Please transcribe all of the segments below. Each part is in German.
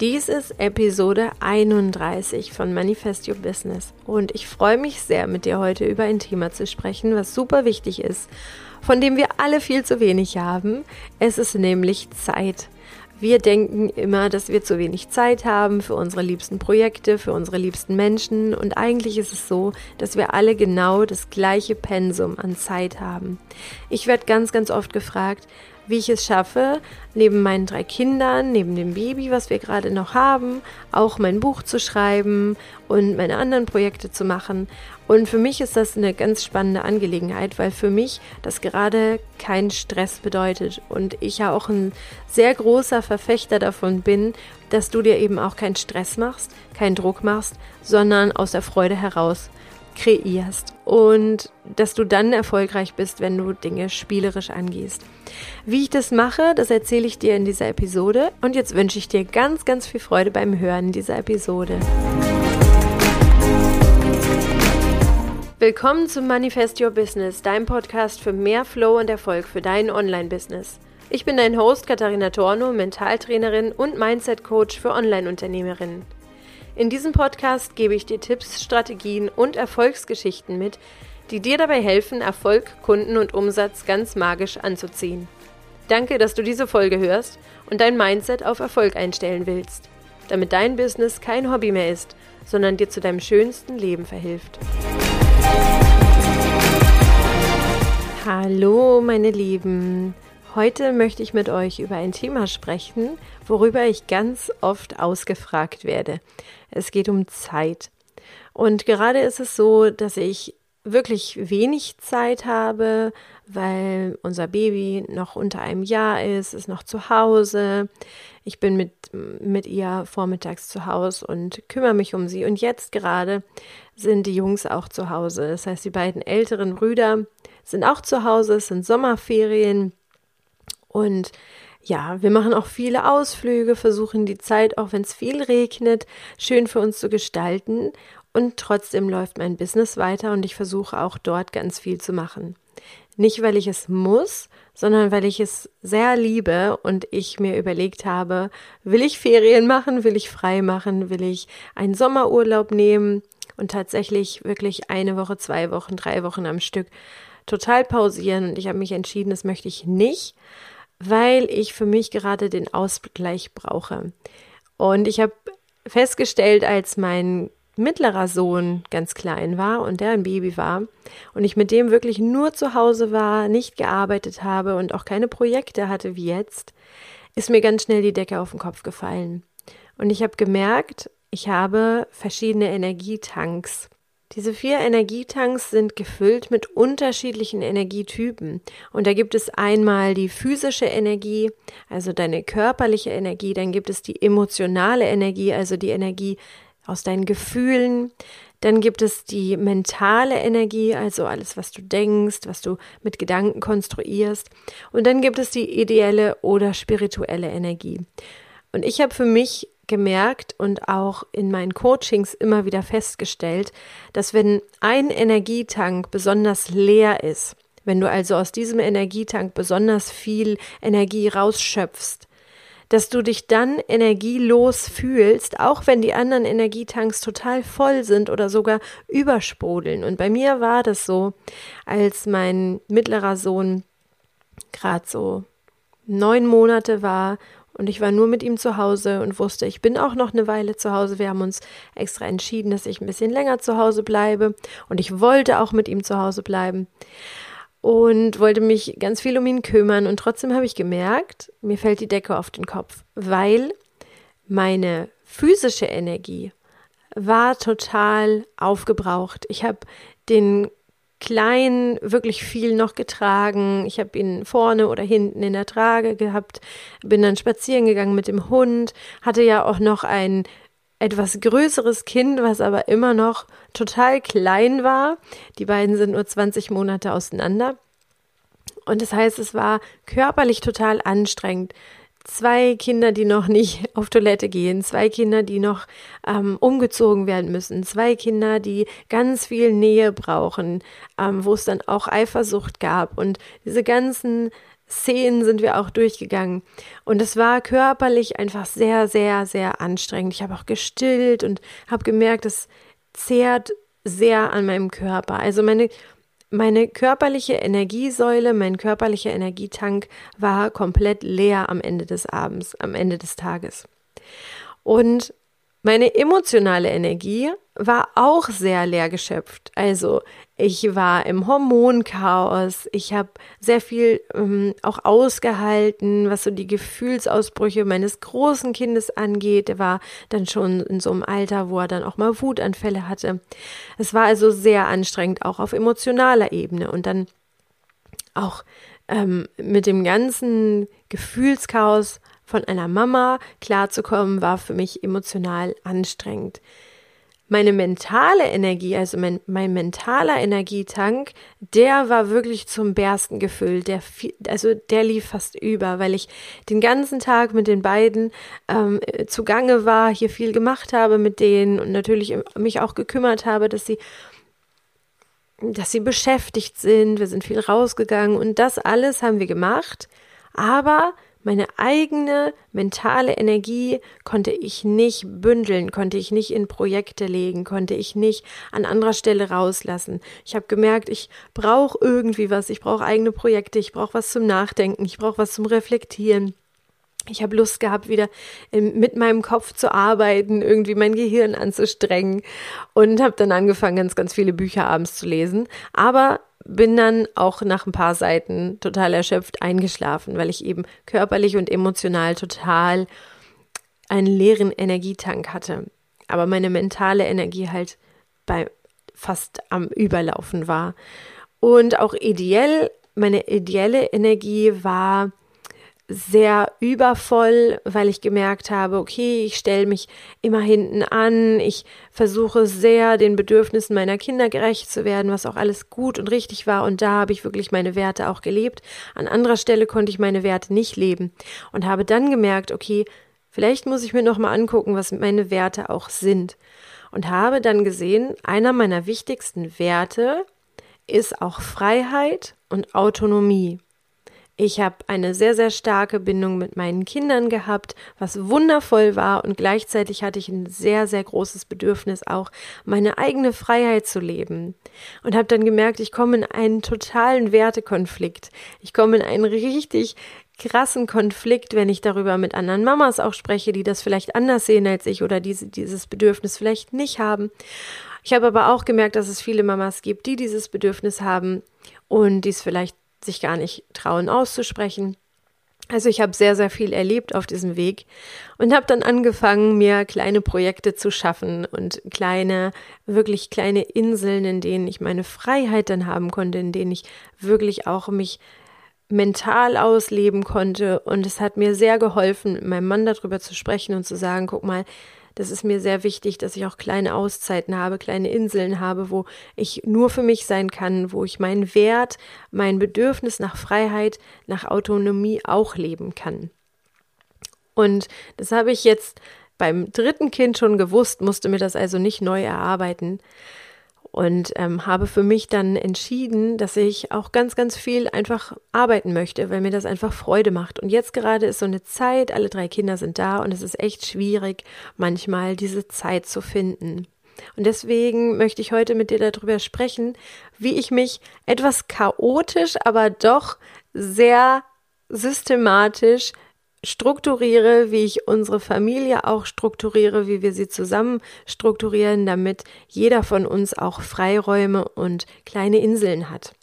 Dies ist Episode 31 von Manifest Your Business und ich freue mich sehr, mit dir heute über ein Thema zu sprechen, was super wichtig ist, von dem wir alle viel zu wenig haben. Es ist nämlich Zeit. Wir denken immer, dass wir zu wenig Zeit haben für unsere liebsten Projekte, für unsere liebsten Menschen und eigentlich ist es so, dass wir alle genau das gleiche Pensum an Zeit haben. Ich werde ganz, ganz oft gefragt, wie ich es schaffe, neben meinen drei Kindern, neben dem Baby, was wir gerade noch haben, auch mein Buch zu schreiben und meine anderen Projekte zu machen. Und für mich ist das eine ganz spannende Angelegenheit, weil für mich das gerade kein Stress bedeutet und ich ja auch ein sehr großer Verfechter davon bin, dass du dir eben auch keinen Stress machst, keinen Druck machst, sondern aus der Freude heraus kreierst und dass du dann erfolgreich bist, wenn du Dinge spielerisch angehst. Wie ich das mache, das erzähle ich dir in dieser Episode und jetzt wünsche ich dir ganz, ganz viel Freude beim Hören dieser Episode. Willkommen zum Manifest Your Business, deinem Podcast für mehr Flow und Erfolg für dein Online-Business. Ich bin dein Host Katharina Torno, Mentaltrainerin und Mindset-Coach für Online-Unternehmerinnen. In diesem Podcast gebe ich dir Tipps, Strategien und Erfolgsgeschichten mit, die dir dabei helfen, Erfolg, Kunden und Umsatz ganz magisch anzuziehen. Danke, dass du diese Folge hörst und dein Mindset auf Erfolg einstellen willst, damit dein Business kein Hobby mehr ist, sondern dir zu deinem schönsten Leben verhilft. Hallo, meine Lieben. Heute möchte ich mit euch über ein Thema sprechen, worüber ich ganz oft ausgefragt werde. Es geht um Zeit. Und gerade ist es so, dass ich wirklich wenig Zeit habe, weil unser Baby noch unter einem Jahr ist, ist noch zu Hause. Ich bin mit, mit ihr vormittags zu Hause und kümmere mich um sie. Und jetzt gerade sind die Jungs auch zu Hause. Das heißt, die beiden älteren Brüder sind auch zu Hause, es sind Sommerferien. Und ja, wir machen auch viele Ausflüge, versuchen die Zeit, auch wenn es viel regnet, schön für uns zu gestalten. Und trotzdem läuft mein Business weiter und ich versuche auch dort ganz viel zu machen. Nicht, weil ich es muss, sondern weil ich es sehr liebe und ich mir überlegt habe, will ich Ferien machen, will ich frei machen, will ich einen Sommerurlaub nehmen und tatsächlich wirklich eine Woche, zwei Wochen, drei Wochen am Stück total pausieren. Und ich habe mich entschieden, das möchte ich nicht, weil ich für mich gerade den Ausgleich brauche. Und ich habe festgestellt, als mein mittlerer Sohn ganz klein war und der ein Baby war und ich mit dem wirklich nur zu Hause war, nicht gearbeitet habe und auch keine Projekte hatte wie jetzt, ist mir ganz schnell die Decke auf den Kopf gefallen. Und ich habe gemerkt, ich habe verschiedene Energietanks. Diese vier Energietanks sind gefüllt mit unterschiedlichen Energietypen. Und da gibt es einmal die physische Energie, also deine körperliche Energie, dann gibt es die emotionale Energie, also die Energie aus deinen Gefühlen. Dann gibt es die mentale Energie, also alles, was du denkst, was du mit Gedanken konstruierst. Und dann gibt es die ideelle oder spirituelle Energie. Und ich habe für mich gemerkt und auch in meinen Coachings immer wieder festgestellt, dass wenn ein Energietank besonders leer ist, wenn du also aus diesem Energietank besonders viel Energie rausschöpfst, dass du dich dann energielos fühlst, auch wenn die anderen Energietanks total voll sind oder sogar übersprudeln. Und bei mir war das so, als mein mittlerer Sohn gerade so neun Monate war und ich war nur mit ihm zu Hause und wusste, ich bin auch noch eine Weile zu Hause. Wir haben uns extra entschieden, dass ich ein bisschen länger zu Hause bleibe. Und ich wollte auch mit ihm zu Hause bleiben. Und wollte mich ganz viel um ihn kümmern. Und trotzdem habe ich gemerkt, mir fällt die Decke auf den Kopf, weil meine physische Energie war total aufgebraucht. Ich habe den klein wirklich viel noch getragen. Ich habe ihn vorne oder hinten in der Trage gehabt, bin dann spazieren gegangen mit dem Hund, hatte ja auch noch ein etwas größeres Kind, was aber immer noch total klein war. Die beiden sind nur 20 Monate auseinander. Und das heißt, es war körperlich total anstrengend, zwei Kinder, die noch nicht auf Toilette gehen, zwei Kinder, die noch ähm, umgezogen werden müssen, zwei Kinder, die ganz viel Nähe brauchen, ähm, wo es dann auch Eifersucht gab und diese ganzen Szenen sind wir auch durchgegangen. Und es war körperlich einfach sehr, sehr, sehr anstrengend. Ich habe auch gestillt und habe gemerkt, es zehrt sehr an meinem Körper. Also meine, meine körperliche Energiesäule, mein körperlicher Energietank war komplett leer am Ende des Abends, am Ende des Tages. Und meine emotionale Energie war auch sehr leer geschöpft. Also ich war im Hormonchaos, ich habe sehr viel ähm, auch ausgehalten, was so die Gefühlsausbrüche meines großen Kindes angeht. Er war dann schon in so einem Alter, wo er dann auch mal Wutanfälle hatte. Es war also sehr anstrengend, auch auf emotionaler Ebene. Und dann auch ähm, mit dem ganzen Gefühlschaos von einer Mama klarzukommen, war für mich emotional anstrengend. Meine mentale Energie, also mein, mein mentaler Energietank, der war wirklich zum Bersten gefüllt. Der, also der lief fast über, weil ich den ganzen Tag mit den beiden ähm, zugange war, hier viel gemacht habe mit denen und natürlich mich auch gekümmert habe, dass sie dass sie beschäftigt sind. Wir sind viel rausgegangen und das alles haben wir gemacht. Aber meine eigene mentale Energie konnte ich nicht bündeln, konnte ich nicht in Projekte legen, konnte ich nicht an anderer Stelle rauslassen. Ich habe gemerkt, ich brauche irgendwie was, ich brauche eigene Projekte, ich brauche was zum Nachdenken, ich brauche was zum Reflektieren. Ich habe Lust gehabt, wieder mit meinem Kopf zu arbeiten, irgendwie mein Gehirn anzustrengen und habe dann angefangen, ganz, ganz viele Bücher abends zu lesen. Aber bin dann auch nach ein paar Seiten total erschöpft eingeschlafen, weil ich eben körperlich und emotional total einen leeren Energietank hatte. Aber meine mentale Energie halt bei fast am Überlaufen war. Und auch ideell, meine ideelle Energie war sehr übervoll, weil ich gemerkt habe, okay, ich stelle mich immer hinten an, ich versuche sehr den Bedürfnissen meiner Kinder gerecht zu werden, was auch alles gut und richtig war und da habe ich wirklich meine Werte auch gelebt. An anderer Stelle konnte ich meine Werte nicht leben und habe dann gemerkt, okay, vielleicht muss ich mir noch mal angucken, was meine Werte auch sind und habe dann gesehen, einer meiner wichtigsten Werte ist auch Freiheit und Autonomie. Ich habe eine sehr, sehr starke Bindung mit meinen Kindern gehabt, was wundervoll war und gleichzeitig hatte ich ein sehr, sehr großes Bedürfnis auch, meine eigene Freiheit zu leben. Und habe dann gemerkt, ich komme in einen totalen Wertekonflikt. Ich komme in einen richtig krassen Konflikt, wenn ich darüber mit anderen Mamas auch spreche, die das vielleicht anders sehen als ich oder diese, dieses Bedürfnis vielleicht nicht haben. Ich habe aber auch gemerkt, dass es viele Mamas gibt, die dieses Bedürfnis haben und dies vielleicht sich gar nicht trauen auszusprechen. Also ich habe sehr, sehr viel erlebt auf diesem Weg und habe dann angefangen, mir kleine Projekte zu schaffen und kleine, wirklich kleine Inseln, in denen ich meine Freiheit dann haben konnte, in denen ich wirklich auch mich mental ausleben konnte. Und es hat mir sehr geholfen, mit meinem Mann darüber zu sprechen und zu sagen, guck mal, das ist mir sehr wichtig, dass ich auch kleine Auszeiten habe, kleine Inseln habe, wo ich nur für mich sein kann, wo ich meinen Wert, mein Bedürfnis nach Freiheit, nach Autonomie auch leben kann. Und das habe ich jetzt beim dritten Kind schon gewusst, musste mir das also nicht neu erarbeiten und ähm, habe für mich dann entschieden, dass ich auch ganz, ganz viel einfach arbeiten möchte, weil mir das einfach Freude macht. Und jetzt gerade ist so eine Zeit, alle drei Kinder sind da und es ist echt schwierig, manchmal diese Zeit zu finden. Und deswegen möchte ich heute mit dir darüber sprechen, wie ich mich etwas chaotisch, aber doch sehr systematisch strukturiere, wie ich unsere Familie auch strukturiere, wie wir sie zusammen strukturieren, damit jeder von uns auch Freiräume und kleine Inseln hat.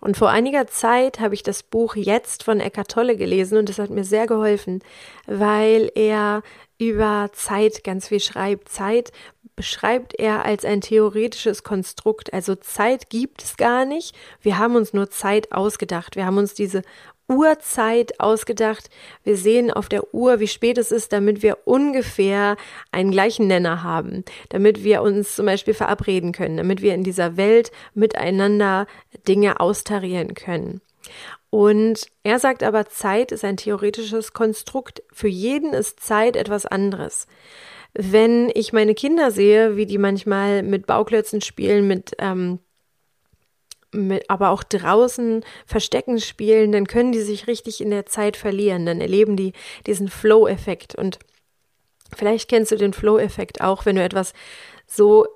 Und vor einiger Zeit habe ich das Buch Jetzt von Eckart Tolle gelesen und das hat mir sehr geholfen, weil er über Zeit ganz viel schreibt. Zeit beschreibt er als ein theoretisches Konstrukt. Also Zeit gibt es gar nicht. Wir haben uns nur Zeit ausgedacht. Wir haben uns diese Uhrzeit ausgedacht. Wir sehen auf der Uhr, wie spät es ist, damit wir ungefähr einen gleichen Nenner haben, damit wir uns zum Beispiel verabreden können, damit wir in dieser Welt miteinander Dinge austarieren können. Und er sagt aber, Zeit ist ein theoretisches Konstrukt. Für jeden ist Zeit etwas anderes. Wenn ich meine Kinder sehe, wie die manchmal mit Bauklötzen spielen, mit ähm, mit, aber auch draußen Verstecken spielen, dann können die sich richtig in der Zeit verlieren. Dann erleben die diesen Flow-Effekt. Und vielleicht kennst du den Flow-Effekt auch, wenn du etwas so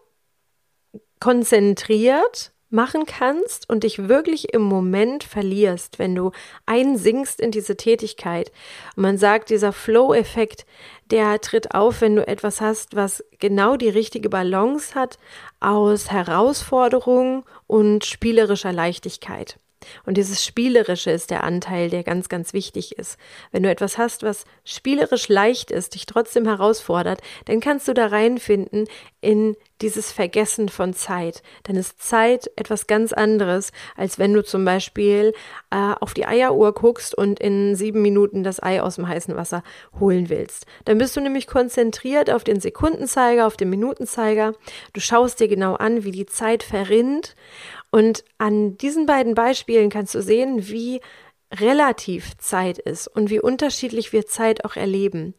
konzentriert machen kannst und dich wirklich im Moment verlierst, wenn du einsinkst in diese Tätigkeit. Und man sagt, dieser Flow-Effekt, der tritt auf, wenn du etwas hast, was genau die richtige Balance hat aus Herausforderung und spielerischer Leichtigkeit. Und dieses Spielerische ist der Anteil, der ganz, ganz wichtig ist. Wenn du etwas hast, was spielerisch leicht ist, dich trotzdem herausfordert, dann kannst du da reinfinden in dieses Vergessen von Zeit. Dann ist Zeit etwas ganz anderes, als wenn du zum Beispiel äh, auf die Eieruhr guckst und in sieben Minuten das Ei aus dem heißen Wasser holen willst. Dann bist du nämlich konzentriert auf den Sekundenzeiger, auf den Minutenzeiger. Du schaust dir genau an, wie die Zeit verrinnt und an diesen beiden Beispielen kannst du sehen, wie relativ Zeit ist und wie unterschiedlich wir Zeit auch erleben.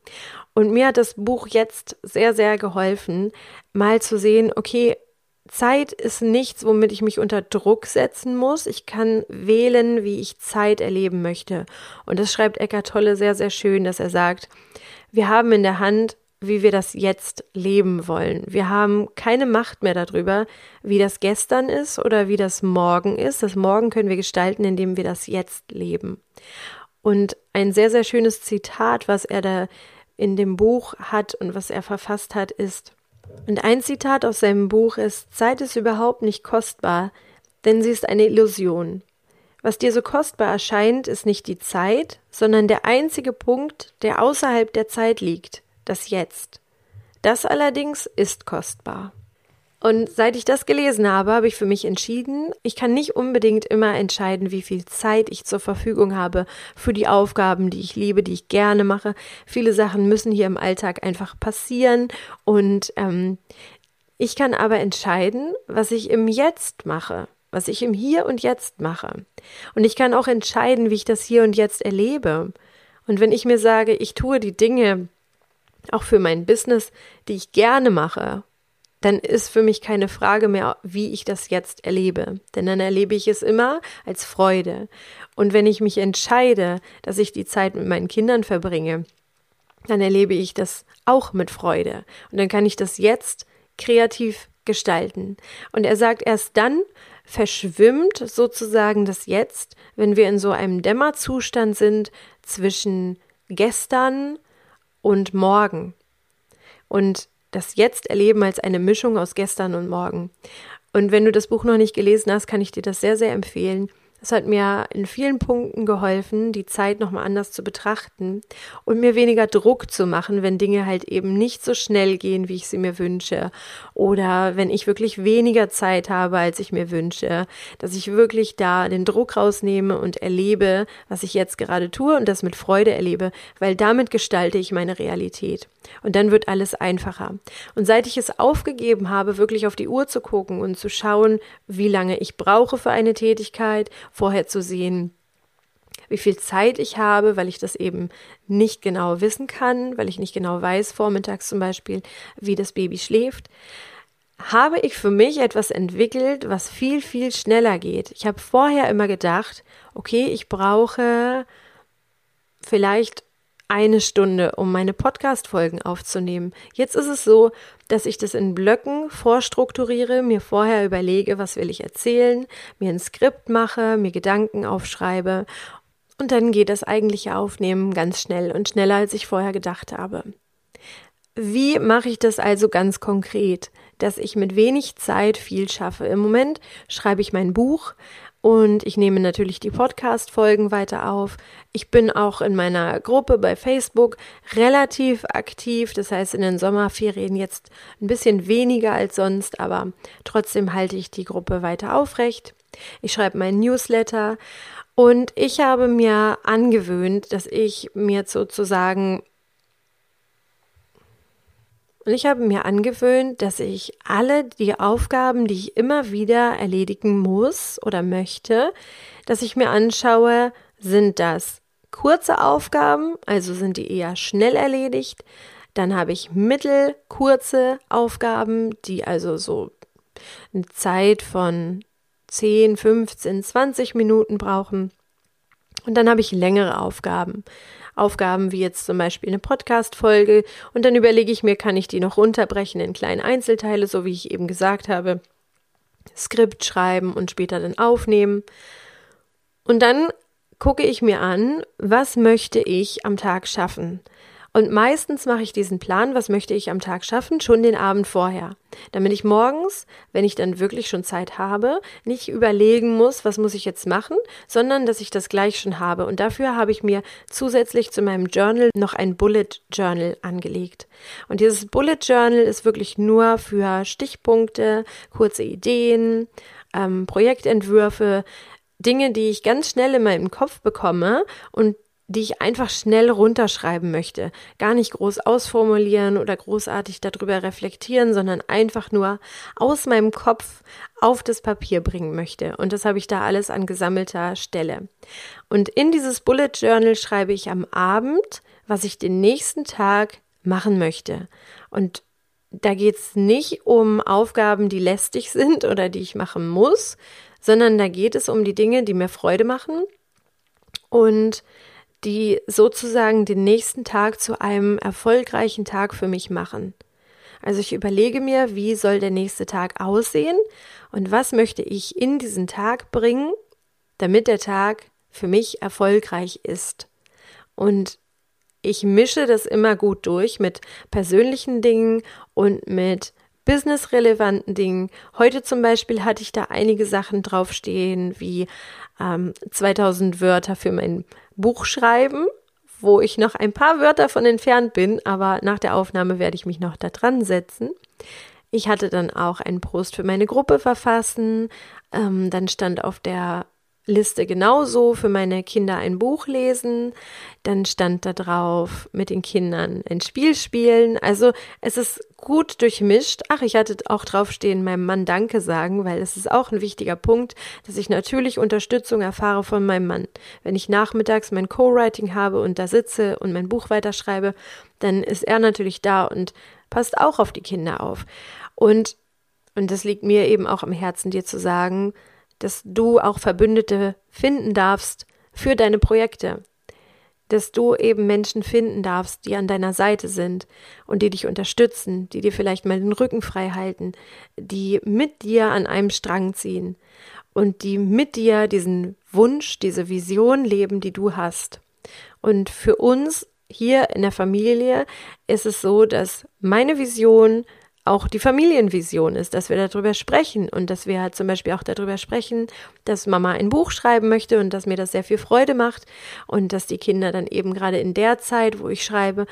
Und mir hat das Buch jetzt sehr, sehr geholfen, mal zu sehen, okay, Zeit ist nichts, womit ich mich unter Druck setzen muss. Ich kann wählen, wie ich Zeit erleben möchte. Und das schreibt Eckart Tolle sehr, sehr schön, dass er sagt, wir haben in der Hand, wie wir das jetzt leben wollen. Wir haben keine Macht mehr darüber, wie das gestern ist oder wie das morgen ist. Das Morgen können wir gestalten, indem wir das jetzt leben. Und ein sehr, sehr schönes Zitat, was er da in dem Buch hat und was er verfasst hat, ist, und ein Zitat aus seinem Buch ist, Zeit ist überhaupt nicht kostbar, denn sie ist eine Illusion. Was dir so kostbar erscheint, ist nicht die Zeit, sondern der einzige Punkt, der außerhalb der Zeit liegt, das Jetzt. Das allerdings ist kostbar. Und seit ich das gelesen habe, habe ich für mich entschieden, ich kann nicht unbedingt immer entscheiden, wie viel Zeit ich zur Verfügung habe für die Aufgaben, die ich liebe, die ich gerne mache. Viele Sachen müssen hier im Alltag einfach passieren und ähm, ich kann aber entscheiden, was ich im Jetzt mache, was ich im Hier und Jetzt mache. Und ich kann auch entscheiden, wie ich das Hier und Jetzt erlebe. Und wenn ich mir sage, ich tue die Dinge, auch für mein Business, die ich gerne mache, dann ist für mich keine Frage mehr, wie ich das jetzt erlebe. Denn dann erlebe ich es immer als Freude. Und wenn ich mich entscheide, dass ich die Zeit mit meinen Kindern verbringe, dann erlebe ich das auch mit Freude. Und dann kann ich das jetzt kreativ gestalten. Und er sagt, erst dann verschwimmt sozusagen das Jetzt, wenn wir in so einem Dämmerzustand sind zwischen gestern und morgen. Und das Jetzt erleben als eine Mischung aus gestern und morgen. Und wenn du das Buch noch nicht gelesen hast, kann ich dir das sehr, sehr empfehlen. Es hat mir in vielen Punkten geholfen, die Zeit nochmal anders zu betrachten und mir weniger Druck zu machen, wenn Dinge halt eben nicht so schnell gehen, wie ich sie mir wünsche. Oder wenn ich wirklich weniger Zeit habe, als ich mir wünsche. Dass ich wirklich da den Druck rausnehme und erlebe, was ich jetzt gerade tue und das mit Freude erlebe, weil damit gestalte ich meine Realität. Und dann wird alles einfacher. Und seit ich es aufgegeben habe, wirklich auf die Uhr zu gucken und zu schauen, wie lange ich brauche für eine Tätigkeit, vorher zu sehen, wie viel Zeit ich habe, weil ich das eben nicht genau wissen kann, weil ich nicht genau weiß, vormittags zum Beispiel, wie das Baby schläft, habe ich für mich etwas entwickelt, was viel, viel schneller geht. Ich habe vorher immer gedacht, okay, ich brauche vielleicht eine Stunde, um meine Podcast-Folgen aufzunehmen. Jetzt ist es so, dass ich das in Blöcken vorstrukturiere, mir vorher überlege, was will ich erzählen, mir ein Skript mache, mir Gedanken aufschreibe und dann geht das eigentliche Aufnehmen ganz schnell und schneller, als ich vorher gedacht habe. Wie mache ich das also ganz konkret, dass ich mit wenig Zeit viel schaffe? Im Moment schreibe ich mein Buch, und ich nehme natürlich die Podcast-Folgen weiter auf. Ich bin auch in meiner Gruppe bei Facebook relativ aktiv. Das heißt, in den Sommerferien jetzt ein bisschen weniger als sonst, aber trotzdem halte ich die Gruppe weiter aufrecht. Ich schreibe meinen Newsletter und ich habe mir angewöhnt, dass ich mir sozusagen und ich habe mir angewöhnt, dass ich alle die Aufgaben, die ich immer wieder erledigen muss oder möchte, dass ich mir anschaue, sind das kurze Aufgaben, also sind die eher schnell erledigt. Dann habe ich mittelkurze Aufgaben, die also so eine Zeit von 10, 15, 20 Minuten brauchen. Und dann habe ich längere Aufgaben. Aufgaben wie jetzt zum Beispiel eine Podcast-Folge. Und dann überlege ich mir, kann ich die noch runterbrechen in kleine Einzelteile, so wie ich eben gesagt habe. Skript schreiben und später dann aufnehmen. Und dann gucke ich mir an, was möchte ich am Tag schaffen. Und meistens mache ich diesen Plan, was möchte ich am Tag schaffen, schon den Abend vorher. Damit ich morgens, wenn ich dann wirklich schon Zeit habe, nicht überlegen muss, was muss ich jetzt machen, sondern dass ich das gleich schon habe. Und dafür habe ich mir zusätzlich zu meinem Journal noch ein Bullet Journal angelegt. Und dieses Bullet Journal ist wirklich nur für Stichpunkte, kurze Ideen, ähm, Projektentwürfe, Dinge, die ich ganz schnell in meinem Kopf bekomme und die ich einfach schnell runterschreiben möchte. Gar nicht groß ausformulieren oder großartig darüber reflektieren, sondern einfach nur aus meinem Kopf auf das Papier bringen möchte. Und das habe ich da alles an gesammelter Stelle. Und in dieses Bullet Journal schreibe ich am Abend, was ich den nächsten Tag machen möchte. Und da geht es nicht um Aufgaben, die lästig sind oder die ich machen muss, sondern da geht es um die Dinge, die mir Freude machen und die sozusagen den nächsten Tag zu einem erfolgreichen Tag für mich machen. Also ich überlege mir, wie soll der nächste Tag aussehen und was möchte ich in diesen Tag bringen, damit der Tag für mich erfolgreich ist. Und ich mische das immer gut durch mit persönlichen Dingen und mit businessrelevanten Dingen. Heute zum Beispiel hatte ich da einige Sachen draufstehen, wie ähm, 2000 Wörter für mein Buch schreiben, wo ich noch ein paar Wörter von entfernt bin, aber nach der Aufnahme werde ich mich noch da dran setzen. Ich hatte dann auch einen Post für meine Gruppe verfassen. Ähm, dann stand auf der Liste genauso für meine Kinder ein Buch lesen. Dann stand da drauf mit den Kindern ein Spiel spielen. Also es ist gut durchmischt. Ach, ich hatte auch draufstehen, meinem Mann Danke sagen, weil es ist auch ein wichtiger Punkt, dass ich natürlich Unterstützung erfahre von meinem Mann. Wenn ich nachmittags mein Co-Writing habe und da sitze und mein Buch weiterschreibe, dann ist er natürlich da und passt auch auf die Kinder auf. Und und das liegt mir eben auch am Herzen, dir zu sagen, dass du auch Verbündete finden darfst für deine Projekte, dass du eben Menschen finden darfst, die an deiner Seite sind und die dich unterstützen, die dir vielleicht mal den Rücken frei halten, die mit dir an einem Strang ziehen und die mit dir diesen Wunsch, diese Vision leben, die du hast. Und für uns hier in der Familie ist es so, dass meine Vision auch die Familienvision ist, dass wir darüber sprechen und dass wir halt zum Beispiel auch darüber sprechen, dass Mama ein Buch schreiben möchte und dass mir das sehr viel Freude macht und dass die Kinder dann eben gerade in der Zeit, wo ich schreibe,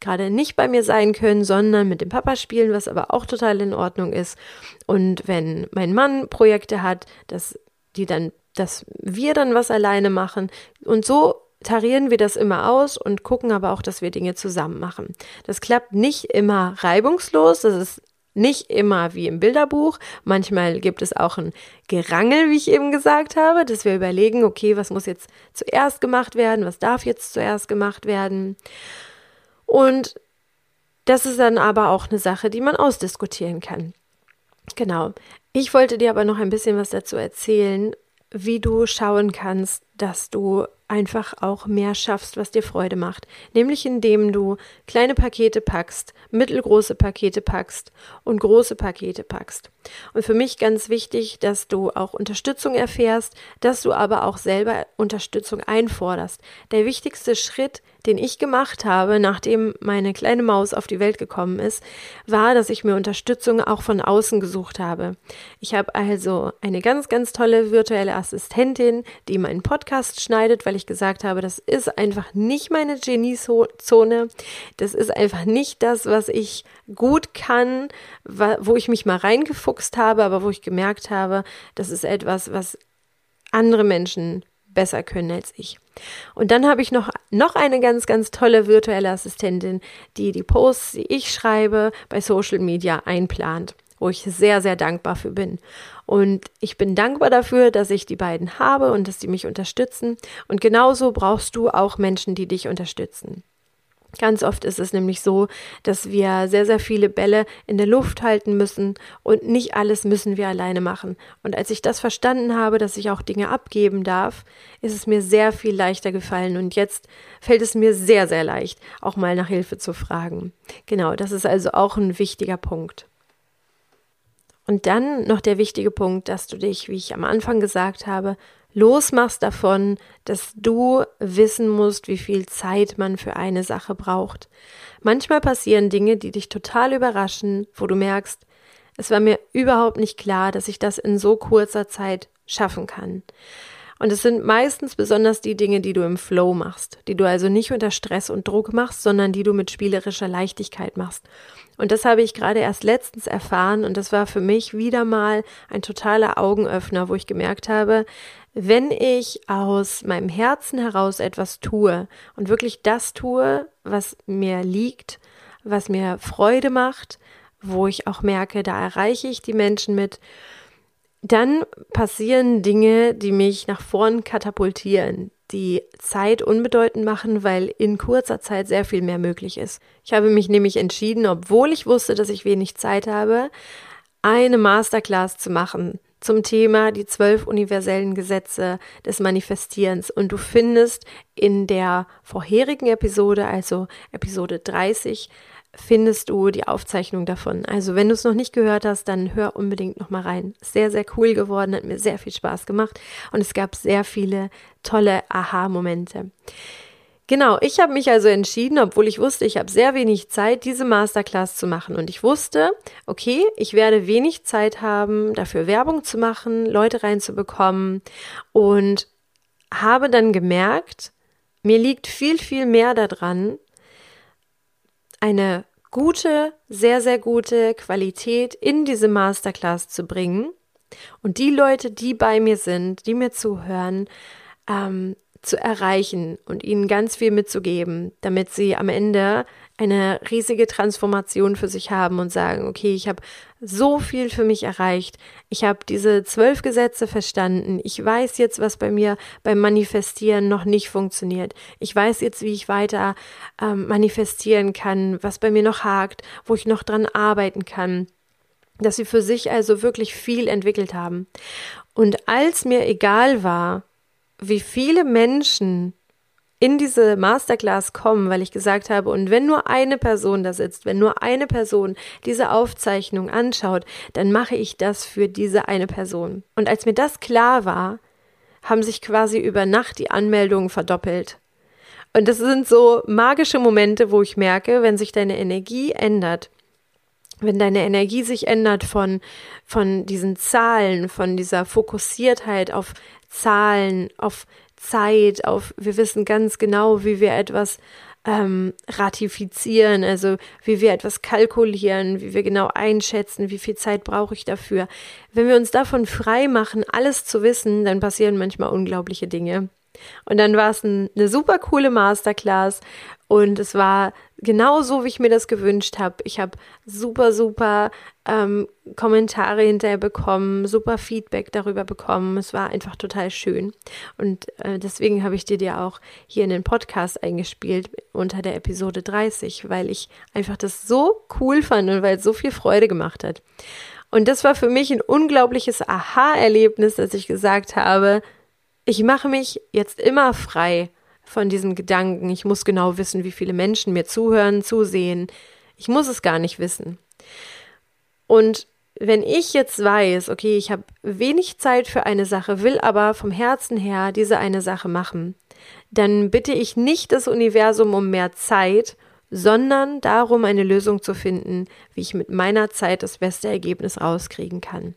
gerade nicht bei mir sein können, sondern mit dem Papa spielen, was aber auch total in Ordnung ist. Und wenn mein Mann Projekte hat, dass die dann, dass wir dann was alleine machen und so tarieren wir das immer aus und gucken aber auch, dass wir Dinge zusammen machen. Das klappt nicht immer reibungslos, das ist nicht immer wie im Bilderbuch. Manchmal gibt es auch ein Gerangel, wie ich eben gesagt habe, dass wir überlegen, okay, was muss jetzt zuerst gemacht werden, was darf jetzt zuerst gemacht werden. Und das ist dann aber auch eine Sache, die man ausdiskutieren kann. Genau. Ich wollte dir aber noch ein bisschen was dazu erzählen, wie du schauen kannst, dass du einfach auch mehr schaffst, was dir Freude macht. Nämlich indem du kleine Pakete packst, mittelgroße Pakete packst und große Pakete packst. Und für mich ganz wichtig, dass du auch Unterstützung erfährst, dass du aber auch selber Unterstützung einforderst. Der wichtigste Schritt den ich gemacht habe, nachdem meine kleine Maus auf die Welt gekommen ist, war, dass ich mir Unterstützung auch von außen gesucht habe. Ich habe also eine ganz, ganz tolle virtuelle Assistentin, die meinen Podcast schneidet, weil ich gesagt habe, das ist einfach nicht meine Geniezone. Das ist einfach nicht das, was ich gut kann, wo ich mich mal reingefuchst habe, aber wo ich gemerkt habe, das ist etwas, was andere Menschen besser können als ich. Und dann habe ich noch, noch eine ganz, ganz tolle virtuelle Assistentin, die die Posts, die ich schreibe, bei Social Media einplant, wo ich sehr, sehr dankbar für bin. Und ich bin dankbar dafür, dass ich die beiden habe und dass sie mich unterstützen. Und genauso brauchst du auch Menschen, die dich unterstützen. Ganz oft ist es nämlich so, dass wir sehr, sehr viele Bälle in der Luft halten müssen und nicht alles müssen wir alleine machen. Und als ich das verstanden habe, dass ich auch Dinge abgeben darf, ist es mir sehr viel leichter gefallen und jetzt fällt es mir sehr, sehr leicht, auch mal nach Hilfe zu fragen. Genau, das ist also auch ein wichtiger Punkt. Und dann noch der wichtige Punkt, dass du dich, wie ich am Anfang gesagt habe, losmachst davon, dass du wissen musst, wie viel Zeit man für eine Sache braucht. Manchmal passieren Dinge, die dich total überraschen, wo du merkst, es war mir überhaupt nicht klar, dass ich das in so kurzer Zeit schaffen kann. Und es sind meistens besonders die Dinge, die du im Flow machst, die du also nicht unter Stress und Druck machst, sondern die du mit spielerischer Leichtigkeit machst. Und das habe ich gerade erst letztens erfahren und das war für mich wieder mal ein totaler Augenöffner, wo ich gemerkt habe, wenn ich aus meinem Herzen heraus etwas tue und wirklich das tue, was mir liegt, was mir Freude macht, wo ich auch merke, da erreiche ich die Menschen mit, dann passieren Dinge, die mich nach vorn katapultieren, die Zeit unbedeutend machen, weil in kurzer Zeit sehr viel mehr möglich ist. Ich habe mich nämlich entschieden, obwohl ich wusste, dass ich wenig Zeit habe, eine Masterclass zu machen zum Thema die zwölf universellen Gesetze des Manifestierens. Und du findest in der vorherigen Episode, also Episode 30, findest du die Aufzeichnung davon. Also wenn du es noch nicht gehört hast, dann hör unbedingt noch mal rein. Sehr, sehr cool geworden, hat mir sehr viel Spaß gemacht und es gab sehr viele tolle Aha-Momente. Genau, ich habe mich also entschieden, obwohl ich wusste, ich habe sehr wenig Zeit, diese Masterclass zu machen. Und ich wusste, okay, ich werde wenig Zeit haben, dafür Werbung zu machen, Leute reinzubekommen. Und habe dann gemerkt, mir liegt viel, viel mehr daran, eine gute, sehr, sehr gute Qualität in diese Masterclass zu bringen. Und die Leute, die bei mir sind, die mir zuhören, ähm, zu erreichen und ihnen ganz viel mitzugeben, damit sie am Ende eine riesige Transformation für sich haben und sagen, okay, ich habe so viel für mich erreicht, ich habe diese zwölf Gesetze verstanden, ich weiß jetzt, was bei mir beim Manifestieren noch nicht funktioniert, ich weiß jetzt, wie ich weiter ähm, manifestieren kann, was bei mir noch hakt, wo ich noch dran arbeiten kann. Dass sie für sich also wirklich viel entwickelt haben. Und als mir egal war, wie viele Menschen in diese Masterclass kommen, weil ich gesagt habe, und wenn nur eine Person da sitzt, wenn nur eine Person diese Aufzeichnung anschaut, dann mache ich das für diese eine Person. Und als mir das klar war, haben sich quasi über Nacht die Anmeldungen verdoppelt. Und das sind so magische Momente, wo ich merke, wenn sich deine Energie ändert, wenn deine Energie sich ändert von, von diesen Zahlen, von dieser Fokussiertheit auf Zahlen, auf Zeit, auf wir wissen ganz genau, wie wir etwas ähm, ratifizieren, also wie wir etwas kalkulieren, wie wir genau einschätzen, wie viel Zeit brauche ich dafür. Wenn wir uns davon frei machen, alles zu wissen, dann passieren manchmal unglaubliche Dinge. Und dann war es ein, eine super coole Masterclass und es war genau so, wie ich mir das gewünscht habe. Ich habe super, super ähm, Kommentare hinterher bekommen, super Feedback darüber bekommen. Es war einfach total schön. Und äh, deswegen habe ich dir dir auch hier in den Podcast eingespielt unter der Episode 30, weil ich einfach das so cool fand und weil es so viel Freude gemacht hat. Und das war für mich ein unglaubliches Aha-Erlebnis, dass ich gesagt habe, ich mache mich jetzt immer frei von diesem Gedanken, ich muss genau wissen, wie viele Menschen mir zuhören, zusehen. Ich muss es gar nicht wissen. Und wenn ich jetzt weiß, okay, ich habe wenig Zeit für eine Sache, will aber vom Herzen her diese eine Sache machen, dann bitte ich nicht das Universum um mehr Zeit, sondern darum, eine Lösung zu finden, wie ich mit meiner Zeit das beste Ergebnis rauskriegen kann.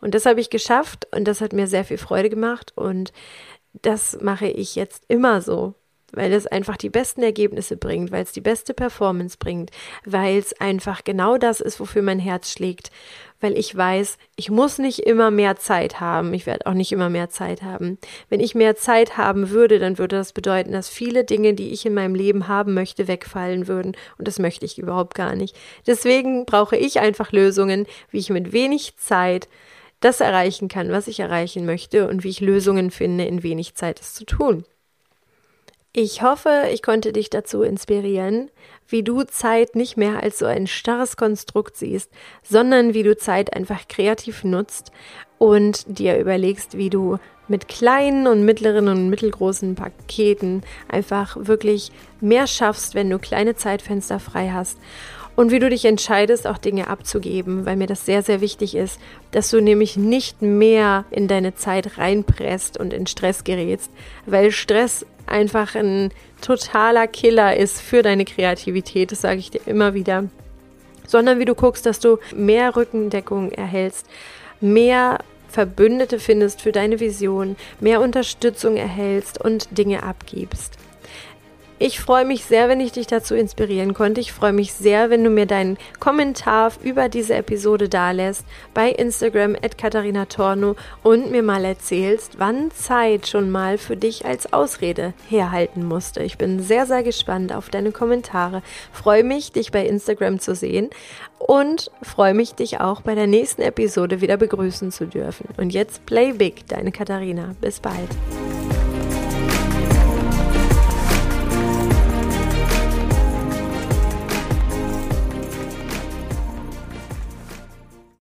Und das habe ich geschafft und das hat mir sehr viel Freude gemacht und das mache ich jetzt immer so, weil es einfach die besten Ergebnisse bringt, weil es die beste Performance bringt, weil es einfach genau das ist, wofür mein Herz schlägt, weil ich weiß, ich muss nicht immer mehr Zeit haben, ich werde auch nicht immer mehr Zeit haben. Wenn ich mehr Zeit haben würde, dann würde das bedeuten, dass viele Dinge, die ich in meinem Leben haben möchte, wegfallen würden und das möchte ich überhaupt gar nicht. Deswegen brauche ich einfach Lösungen, wie ich mit wenig Zeit das erreichen kann, was ich erreichen möchte und wie ich Lösungen finde, in wenig Zeit es zu tun. Ich hoffe, ich konnte dich dazu inspirieren, wie du Zeit nicht mehr als so ein starres Konstrukt siehst, sondern wie du Zeit einfach kreativ nutzt und dir überlegst, wie du mit kleinen und mittleren und mittelgroßen Paketen einfach wirklich mehr schaffst, wenn du kleine Zeitfenster frei hast und wie du dich entscheidest, auch Dinge abzugeben, weil mir das sehr, sehr wichtig ist, dass du nämlich nicht mehr in deine Zeit reinpresst und in Stress gerätst, weil Stress einfach ein totaler Killer ist für deine Kreativität, das sage ich dir immer wieder, sondern wie du guckst, dass du mehr Rückendeckung erhältst, mehr Verbündete findest für deine Vision, mehr Unterstützung erhältst und Dinge abgibst. Ich freue mich sehr, wenn ich dich dazu inspirieren konnte. Ich freue mich sehr, wenn du mir deinen Kommentar über diese Episode dalässt bei Instagram at Katharina Torno und mir mal erzählst, wann Zeit schon mal für dich als Ausrede herhalten musste. Ich bin sehr, sehr gespannt auf deine Kommentare. Freue mich, dich bei Instagram zu sehen und freue mich, dich auch bei der nächsten Episode wieder begrüßen zu dürfen. Und jetzt Play Big, deine Katharina. Bis bald.